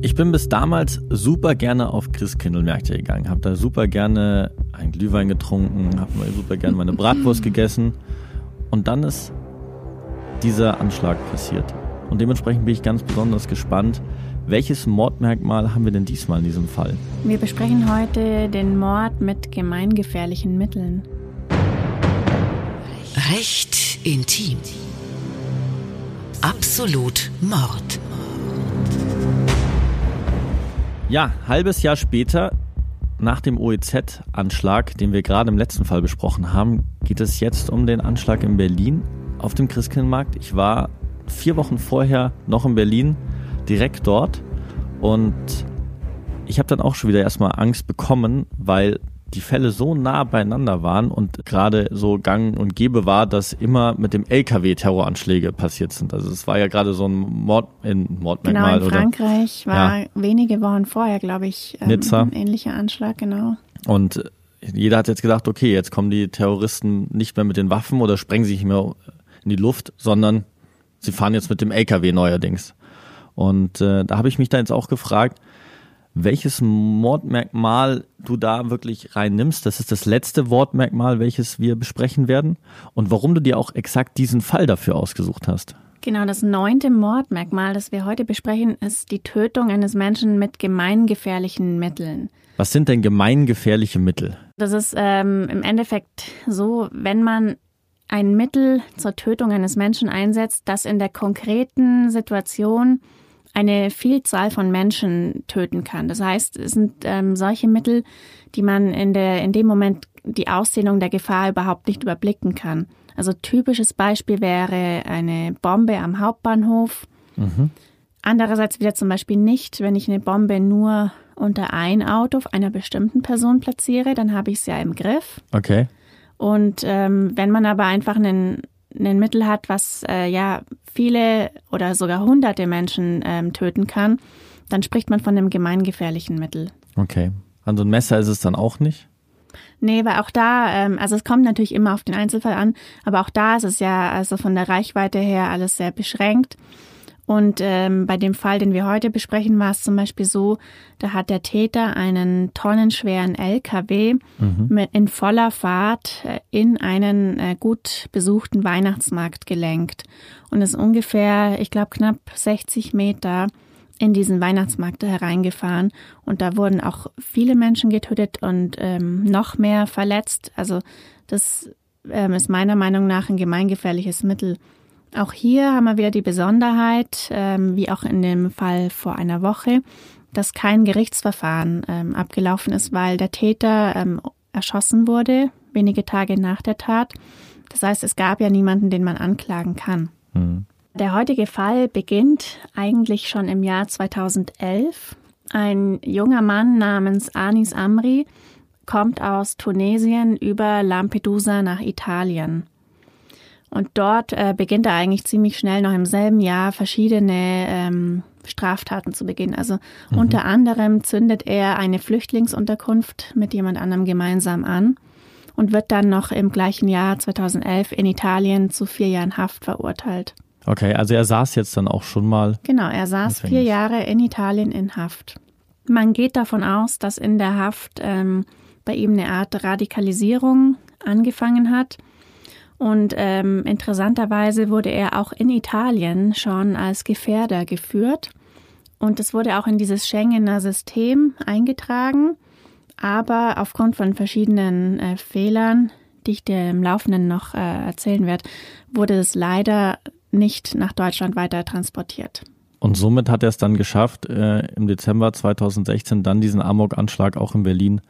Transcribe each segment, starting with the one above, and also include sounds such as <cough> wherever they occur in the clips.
Ich bin bis damals super gerne auf Christkindlmärkte gegangen, habe da super gerne einen Glühwein getrunken, habe super gerne meine <laughs> Bratwurst gegessen und dann ist dieser Anschlag passiert. Und dementsprechend bin ich ganz besonders gespannt, welches Mordmerkmal haben wir denn diesmal in diesem Fall? Wir besprechen heute den Mord mit gemeingefährlichen Mitteln. Recht intim. Absolut Mord. Ja, halbes Jahr später, nach dem OEZ-Anschlag, den wir gerade im letzten Fall besprochen haben, geht es jetzt um den Anschlag in Berlin auf dem Christkindlmarkt. Ich war vier Wochen vorher noch in Berlin, direkt dort. Und ich habe dann auch schon wieder erstmal Angst bekommen, weil die Fälle so nah beieinander waren und gerade so gang und gäbe war, dass immer mit dem LKW Terroranschläge passiert sind. Also es war ja gerade so ein Mord, ein Mordmerkmal. Genau, in Frankreich oder, war ja. wenige Wochen vorher, glaube ich, ähm, Nizza. ein ähnlicher Anschlag, genau. Und jeder hat jetzt gedacht, okay, jetzt kommen die Terroristen nicht mehr mit den Waffen oder sprengen sich nicht mehr in die Luft, sondern sie fahren jetzt mit dem LKW neuerdings. Und äh, da habe ich mich da jetzt auch gefragt, welches Mordmerkmal du da wirklich reinnimmst. Das ist das letzte Wortmerkmal, welches wir besprechen werden. Und warum du dir auch exakt diesen Fall dafür ausgesucht hast. Genau, das neunte Mordmerkmal, das wir heute besprechen, ist die Tötung eines Menschen mit gemeingefährlichen Mitteln. Was sind denn gemeingefährliche Mittel? Das ist ähm, im Endeffekt so, wenn man ein Mittel zur Tötung eines Menschen einsetzt, das in der konkreten Situation eine Vielzahl von Menschen töten kann. Das heißt, es sind ähm, solche Mittel, die man in, der, in dem Moment die Ausdehnung der Gefahr überhaupt nicht überblicken kann. Also typisches Beispiel wäre eine Bombe am Hauptbahnhof. Mhm. Andererseits wieder zum Beispiel nicht, wenn ich eine Bombe nur unter ein Auto einer bestimmten Person platziere, dann habe ich es ja im Griff. Okay. Und ähm, wenn man aber einfach einen ein Mittel hat, was äh, ja viele oder sogar hunderte Menschen ähm, töten kann, dann spricht man von einem gemeingefährlichen Mittel. Okay. An so ein Messer ist es dann auch nicht? Nee, weil auch da, ähm, also es kommt natürlich immer auf den Einzelfall an, aber auch da ist es ja also von der Reichweite her alles sehr beschränkt. Und ähm, bei dem Fall, den wir heute besprechen, war es zum Beispiel so, da hat der Täter einen tonnenschweren LKW mhm. mit, in voller Fahrt äh, in einen äh, gut besuchten Weihnachtsmarkt gelenkt und ist ungefähr, ich glaube, knapp 60 Meter in diesen Weihnachtsmarkt hereingefahren. Und da wurden auch viele Menschen getötet und ähm, noch mehr verletzt. Also das ähm, ist meiner Meinung nach ein gemeingefährliches Mittel. Auch hier haben wir wieder die Besonderheit, ähm, wie auch in dem Fall vor einer Woche, dass kein Gerichtsverfahren ähm, abgelaufen ist, weil der Täter ähm, erschossen wurde, wenige Tage nach der Tat. Das heißt, es gab ja niemanden, den man anklagen kann. Mhm. Der heutige Fall beginnt eigentlich schon im Jahr 2011. Ein junger Mann namens Anis Amri kommt aus Tunesien über Lampedusa nach Italien. Und dort äh, beginnt er eigentlich ziemlich schnell noch im selben Jahr verschiedene ähm, Straftaten zu beginnen. Also mhm. unter anderem zündet er eine Flüchtlingsunterkunft mit jemand anderem gemeinsam an und wird dann noch im gleichen Jahr 2011 in Italien zu vier Jahren Haft verurteilt. Okay, also er saß jetzt dann auch schon mal. Genau, er saß vier Jahre in Italien in Haft. Man geht davon aus, dass in der Haft ähm, bei ihm eine Art Radikalisierung angefangen hat und ähm, interessanterweise wurde er auch in Italien schon als Gefährder geführt. Und es wurde auch in dieses Schengener System eingetragen. Aber aufgrund von verschiedenen äh, Fehlern, die ich dir im Laufenden noch äh, erzählen werde, wurde es leider nicht nach Deutschland weiter transportiert. Und somit hat er es dann geschafft, äh, im Dezember 2016 dann diesen Amok-Anschlag auch in Berlin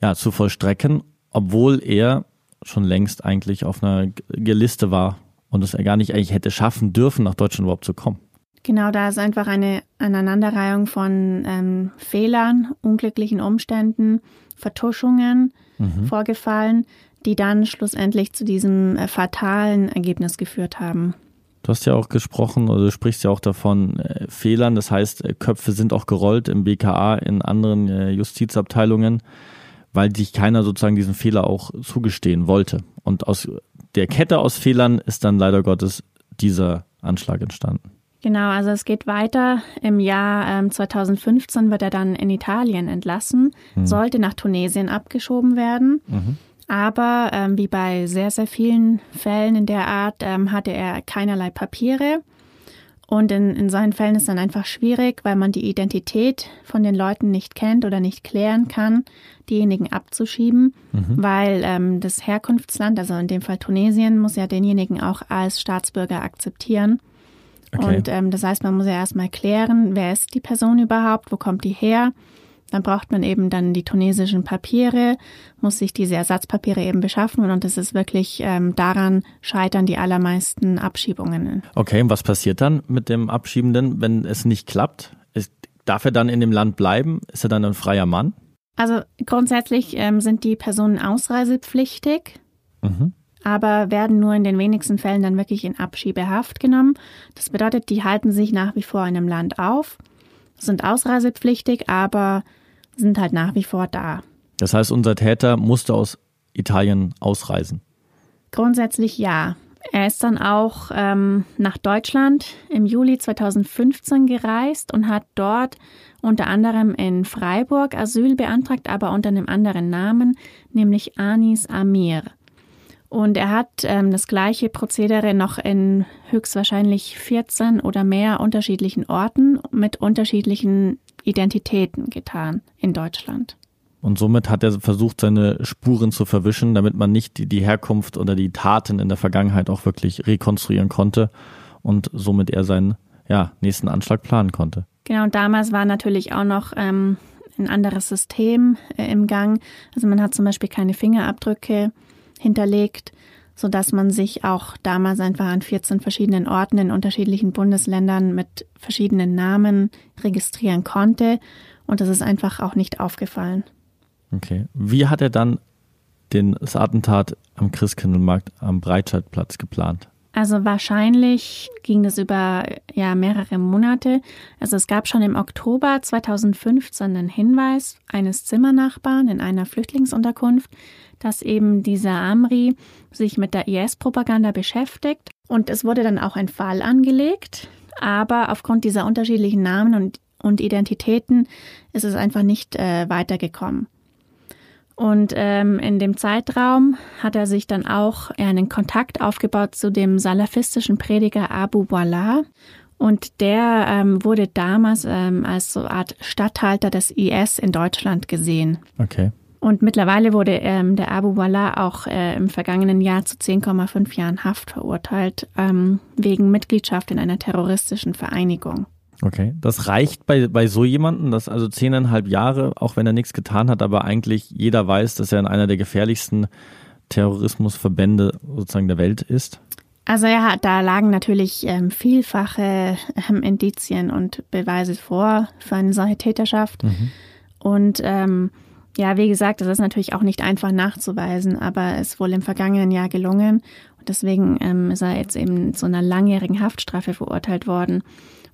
ja, zu vollstrecken, obwohl er schon längst eigentlich auf einer Liste war und es gar nicht eigentlich hätte schaffen dürfen, nach Deutschland überhaupt zu kommen. Genau, da ist einfach eine Aneinanderreihung von ähm, Fehlern, unglücklichen Umständen, Vertuschungen mhm. vorgefallen, die dann schlussendlich zu diesem äh, fatalen Ergebnis geführt haben. Du hast ja auch gesprochen, oder du sprichst ja auch davon äh, Fehlern, das heißt, äh, Köpfe sind auch gerollt im BKA, in anderen äh, Justizabteilungen weil sich keiner sozusagen diesen Fehler auch zugestehen wollte. Und aus der Kette aus Fehlern ist dann leider Gottes dieser Anschlag entstanden. Genau, also es geht weiter. Im Jahr ähm, 2015 wird er dann in Italien entlassen, mhm. sollte nach Tunesien abgeschoben werden. Mhm. Aber ähm, wie bei sehr, sehr vielen Fällen in der Art ähm, hatte er keinerlei Papiere. Und in, in solchen Fällen ist dann einfach schwierig, weil man die Identität von den Leuten nicht kennt oder nicht klären kann, diejenigen abzuschieben, mhm. weil ähm, das Herkunftsland, also in dem Fall Tunesien, muss ja denjenigen auch als Staatsbürger akzeptieren. Okay. Und ähm, das heißt, man muss ja erstmal klären, wer ist die Person überhaupt, wo kommt die her. Dann braucht man eben dann die tunesischen Papiere, muss sich diese Ersatzpapiere eben beschaffen und es ist wirklich ähm, daran scheitern die allermeisten Abschiebungen. Okay, und was passiert dann mit dem Abschiebenden, wenn es nicht klappt? Ist, darf er dann in dem Land bleiben? Ist er dann ein freier Mann? Also grundsätzlich ähm, sind die Personen ausreisepflichtig. Mhm aber werden nur in den wenigsten Fällen dann wirklich in Abschiebehaft genommen. Das bedeutet, die halten sich nach wie vor in einem Land auf, sind ausreisepflichtig, aber sind halt nach wie vor da. Das heißt, unser Täter musste aus Italien ausreisen? Grundsätzlich ja. Er ist dann auch ähm, nach Deutschland im Juli 2015 gereist und hat dort unter anderem in Freiburg Asyl beantragt, aber unter einem anderen Namen, nämlich Anis Amir. Und er hat ähm, das gleiche Prozedere noch in höchstwahrscheinlich 14 oder mehr unterschiedlichen Orten mit unterschiedlichen Identitäten getan in Deutschland. Und somit hat er versucht, seine Spuren zu verwischen, damit man nicht die, die Herkunft oder die Taten in der Vergangenheit auch wirklich rekonstruieren konnte und somit er seinen ja, nächsten Anschlag planen konnte. Genau, und damals war natürlich auch noch ähm, ein anderes System äh, im Gang. Also man hat zum Beispiel keine Fingerabdrücke hinterlegt, sodass man sich auch damals einfach an 14 verschiedenen Orten in unterschiedlichen Bundesländern mit verschiedenen Namen registrieren konnte. Und das ist einfach auch nicht aufgefallen. Okay. Wie hat er dann den, das Attentat am Christkindlmarkt am Breitscheidplatz geplant? Also wahrscheinlich ging das über ja mehrere Monate. Also es gab schon im Oktober 2015 einen Hinweis eines Zimmernachbarn in einer Flüchtlingsunterkunft, dass eben dieser Amri sich mit der IS-Propaganda beschäftigt. Und es wurde dann auch ein Fall angelegt. Aber aufgrund dieser unterschiedlichen Namen und, und Identitäten ist es einfach nicht äh, weitergekommen. Und ähm, in dem Zeitraum hat er sich dann auch einen Kontakt aufgebaut zu dem salafistischen Prediger Abu Wallah. Und der ähm, wurde damals ähm, als so Art Statthalter des IS in Deutschland gesehen. Okay. Und mittlerweile wurde ähm, der Abu Wallah auch äh, im vergangenen Jahr zu 10,5 Jahren Haft verurteilt, ähm, wegen Mitgliedschaft in einer terroristischen Vereinigung. Okay, das reicht bei, bei so jemanden, dass also zehneinhalb Jahre, auch wenn er nichts getan hat, aber eigentlich jeder weiß, dass er in einer der gefährlichsten Terrorismusverbände sozusagen der Welt ist? Also ja, da lagen natürlich ähm, vielfache ähm, Indizien und Beweise vor für eine solche Täterschaft. Mhm. Und ähm, ja, wie gesagt, das ist natürlich auch nicht einfach nachzuweisen, aber es ist wohl im vergangenen Jahr gelungen. Und deswegen ähm, ist er jetzt eben zu einer langjährigen Haftstrafe verurteilt worden.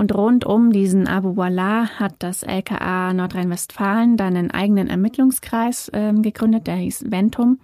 Und rund um diesen Abu Wallah hat das LKA Nordrhein-Westfalen dann einen eigenen Ermittlungskreis äh, gegründet, der hieß Ventum.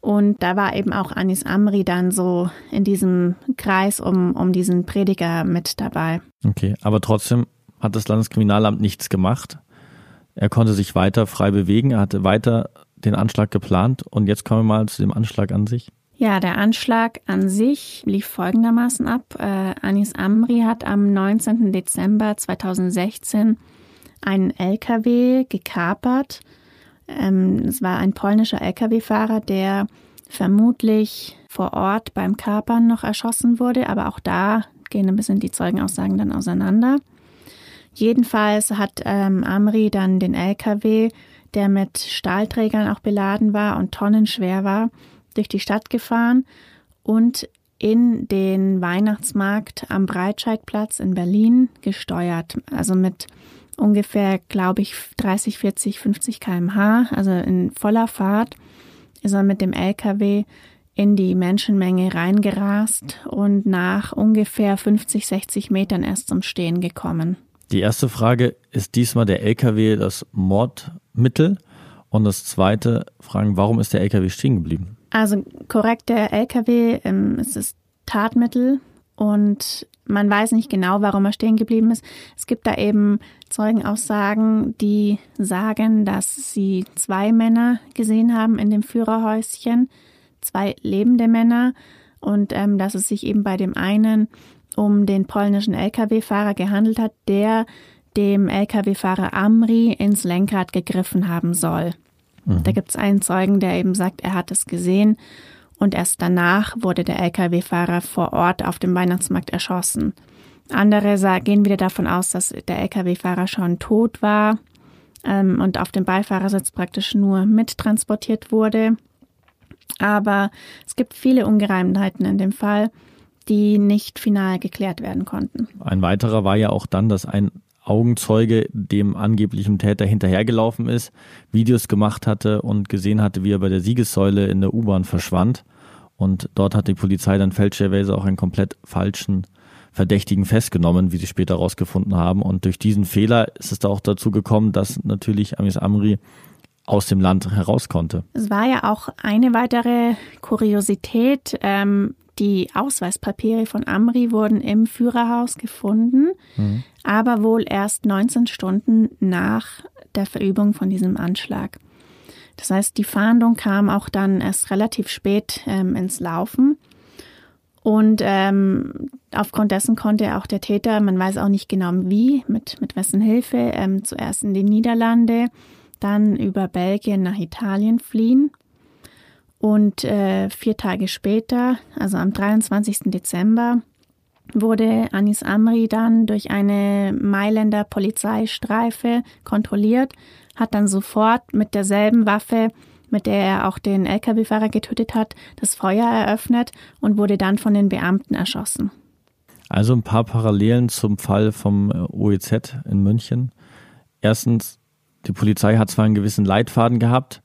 Und da war eben auch Anis Amri dann so in diesem Kreis um, um diesen Prediger mit dabei. Okay, aber trotzdem hat das Landeskriminalamt nichts gemacht. Er konnte sich weiter frei bewegen, er hatte weiter den Anschlag geplant und jetzt kommen wir mal zu dem Anschlag an sich. Ja, der Anschlag an sich lief folgendermaßen ab. Äh, Anis Amri hat am 19. Dezember 2016 einen LKW gekapert. Ähm, es war ein polnischer LKW-Fahrer, der vermutlich vor Ort beim Kapern noch erschossen wurde, aber auch da gehen ein bisschen die Zeugenaussagen dann auseinander. Jedenfalls hat ähm, Amri dann den LKW, der mit Stahlträgern auch beladen war und tonnenschwer war, durch die Stadt gefahren und in den Weihnachtsmarkt am Breitscheidplatz in Berlin gesteuert. Also mit ungefähr, glaube ich, 30, 40, 50 kmh, also in voller Fahrt, ist er mit dem LKW in die Menschenmenge reingerast und nach ungefähr 50, 60 Metern erst zum Stehen gekommen. Die erste Frage, ist diesmal der LKW das Mordmittel? Und das zweite, fragen, warum ist der LKW stehen geblieben? Also korrekt, der LKW ähm, ist Tatmittel und man weiß nicht genau, warum er stehen geblieben ist. Es gibt da eben Zeugenaussagen, die sagen, dass sie zwei Männer gesehen haben in dem Führerhäuschen, zwei lebende Männer und ähm, dass es sich eben bei dem einen um den polnischen Lkw-Fahrer gehandelt hat, der dem Lkw-Fahrer Amri ins Lenkrad gegriffen haben soll. Mhm. Da gibt es einen Zeugen, der eben sagt, er hat es gesehen und erst danach wurde der Lkw-Fahrer vor Ort auf dem Weihnachtsmarkt erschossen. Andere gehen wieder davon aus, dass der Lkw-Fahrer schon tot war ähm, und auf dem Beifahrersitz praktisch nur mittransportiert wurde. Aber es gibt viele Ungereimtheiten in dem Fall, die nicht final geklärt werden konnten. Ein weiterer war ja auch dann, dass ein Augenzeuge dem angeblichen Täter hinterhergelaufen ist, Videos gemacht hatte und gesehen hatte, wie er bei der Siegessäule in der U-Bahn verschwand. Und dort hat die Polizei dann fälschlicherweise auch einen komplett falschen Verdächtigen festgenommen, wie sie später herausgefunden haben. Und durch diesen Fehler ist es da auch dazu gekommen, dass natürlich Amis Amri aus dem Land heraus konnte. Es war ja auch eine weitere Kuriosität. Ähm, die Ausweispapiere von Amri wurden im Führerhaus gefunden, mhm. aber wohl erst 19 Stunden nach der Verübung von diesem Anschlag. Das heißt, die Fahndung kam auch dann erst relativ spät ähm, ins Laufen. Und ähm, aufgrund dessen konnte auch der Täter, man weiß auch nicht genau wie, mit, mit wessen Hilfe, ähm, zuerst in die Niederlande, dann über Belgien nach Italien fliehen und äh, vier Tage später, also am 23. Dezember, wurde Anis Amri dann durch eine Mailänder Polizeistreife kontrolliert, hat dann sofort mit derselben Waffe, mit der er auch den Lkw-Fahrer getötet hat, das Feuer eröffnet und wurde dann von den Beamten erschossen. Also ein paar Parallelen zum Fall vom äh, OEZ in München. Erstens, die Polizei hat zwar einen gewissen Leitfaden gehabt,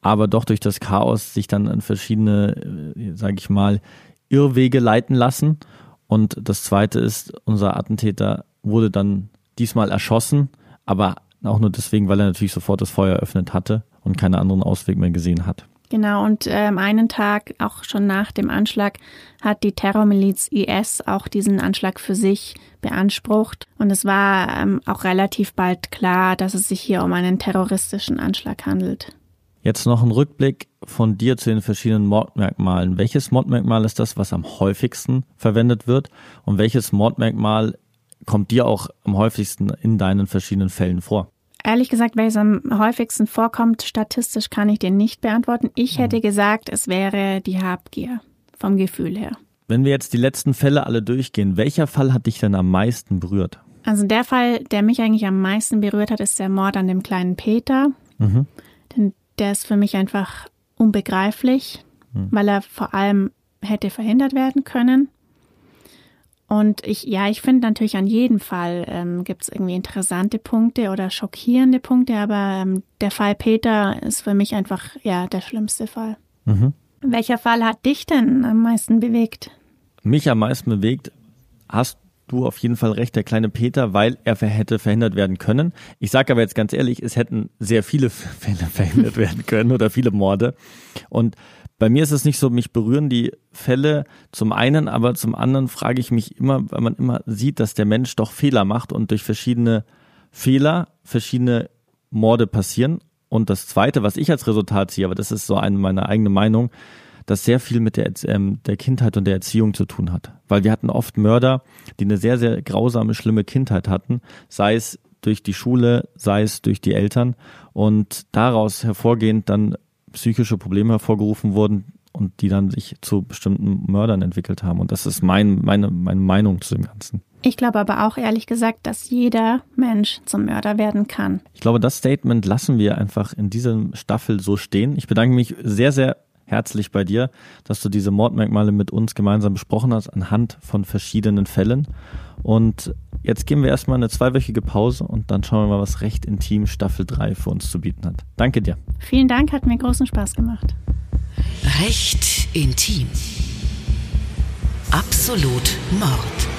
aber doch durch das Chaos sich dann an verschiedene, äh, sage ich mal, Irrwege leiten lassen. Und das Zweite ist, unser Attentäter wurde dann diesmal erschossen, aber auch nur deswegen, weil er natürlich sofort das Feuer eröffnet hatte und keinen anderen Ausweg mehr gesehen hat. Genau, und ähm, einen Tag, auch schon nach dem Anschlag, hat die Terrormiliz IS auch diesen Anschlag für sich beansprucht. Und es war ähm, auch relativ bald klar, dass es sich hier um einen terroristischen Anschlag handelt. Jetzt noch ein Rückblick von dir zu den verschiedenen Mordmerkmalen. Welches Mordmerkmal ist das, was am häufigsten verwendet wird? Und welches Mordmerkmal kommt dir auch am häufigsten in deinen verschiedenen Fällen vor? Ehrlich gesagt, welches am häufigsten vorkommt, statistisch kann ich dir nicht beantworten. Ich mhm. hätte gesagt, es wäre die Habgier vom Gefühl her. Wenn wir jetzt die letzten Fälle alle durchgehen, welcher Fall hat dich denn am meisten berührt? Also der Fall, der mich eigentlich am meisten berührt hat, ist der Mord an dem kleinen Peter. Mhm. Der ist für mich einfach unbegreiflich, mhm. weil er vor allem hätte verhindert werden können. Und ich, ja, ich finde natürlich an jedem Fall ähm, gibt es irgendwie interessante Punkte oder schockierende Punkte, aber ähm, der Fall Peter ist für mich einfach ja der schlimmste Fall. Mhm. Welcher Fall hat dich denn am meisten bewegt? Mich am meisten bewegt hast du auf jeden Fall recht, der kleine Peter, weil er hätte verhindert werden können. Ich sage aber jetzt ganz ehrlich, es hätten sehr viele <laughs> Fälle verhindert werden können oder viele Morde. Und bei mir ist es nicht so, mich berühren die Fälle zum einen, aber zum anderen frage ich mich immer, weil man immer sieht, dass der Mensch doch Fehler macht und durch verschiedene Fehler verschiedene Morde passieren. Und das Zweite, was ich als Resultat ziehe, aber das ist so eine meine eigene Meinung, das sehr viel mit der, ähm, der Kindheit und der Erziehung zu tun hat. Weil wir hatten oft Mörder, die eine sehr, sehr grausame, schlimme Kindheit hatten, sei es durch die Schule, sei es durch die Eltern und daraus hervorgehend dann psychische Probleme hervorgerufen wurden und die dann sich zu bestimmten Mördern entwickelt haben. Und das ist mein, meine, meine Meinung zu dem Ganzen. Ich glaube aber auch ehrlich gesagt, dass jeder Mensch zum Mörder werden kann. Ich glaube, das Statement lassen wir einfach in dieser Staffel so stehen. Ich bedanke mich sehr, sehr herzlich bei dir, dass du diese Mordmerkmale mit uns gemeinsam besprochen hast anhand von verschiedenen Fällen. Und jetzt geben wir erstmal eine zweiwöchige Pause und dann schauen wir mal, was Recht Intim Staffel 3 für uns zu bieten hat. Danke dir. Vielen Dank, hat mir großen Spaß gemacht. Recht Intim. Absolut Mord.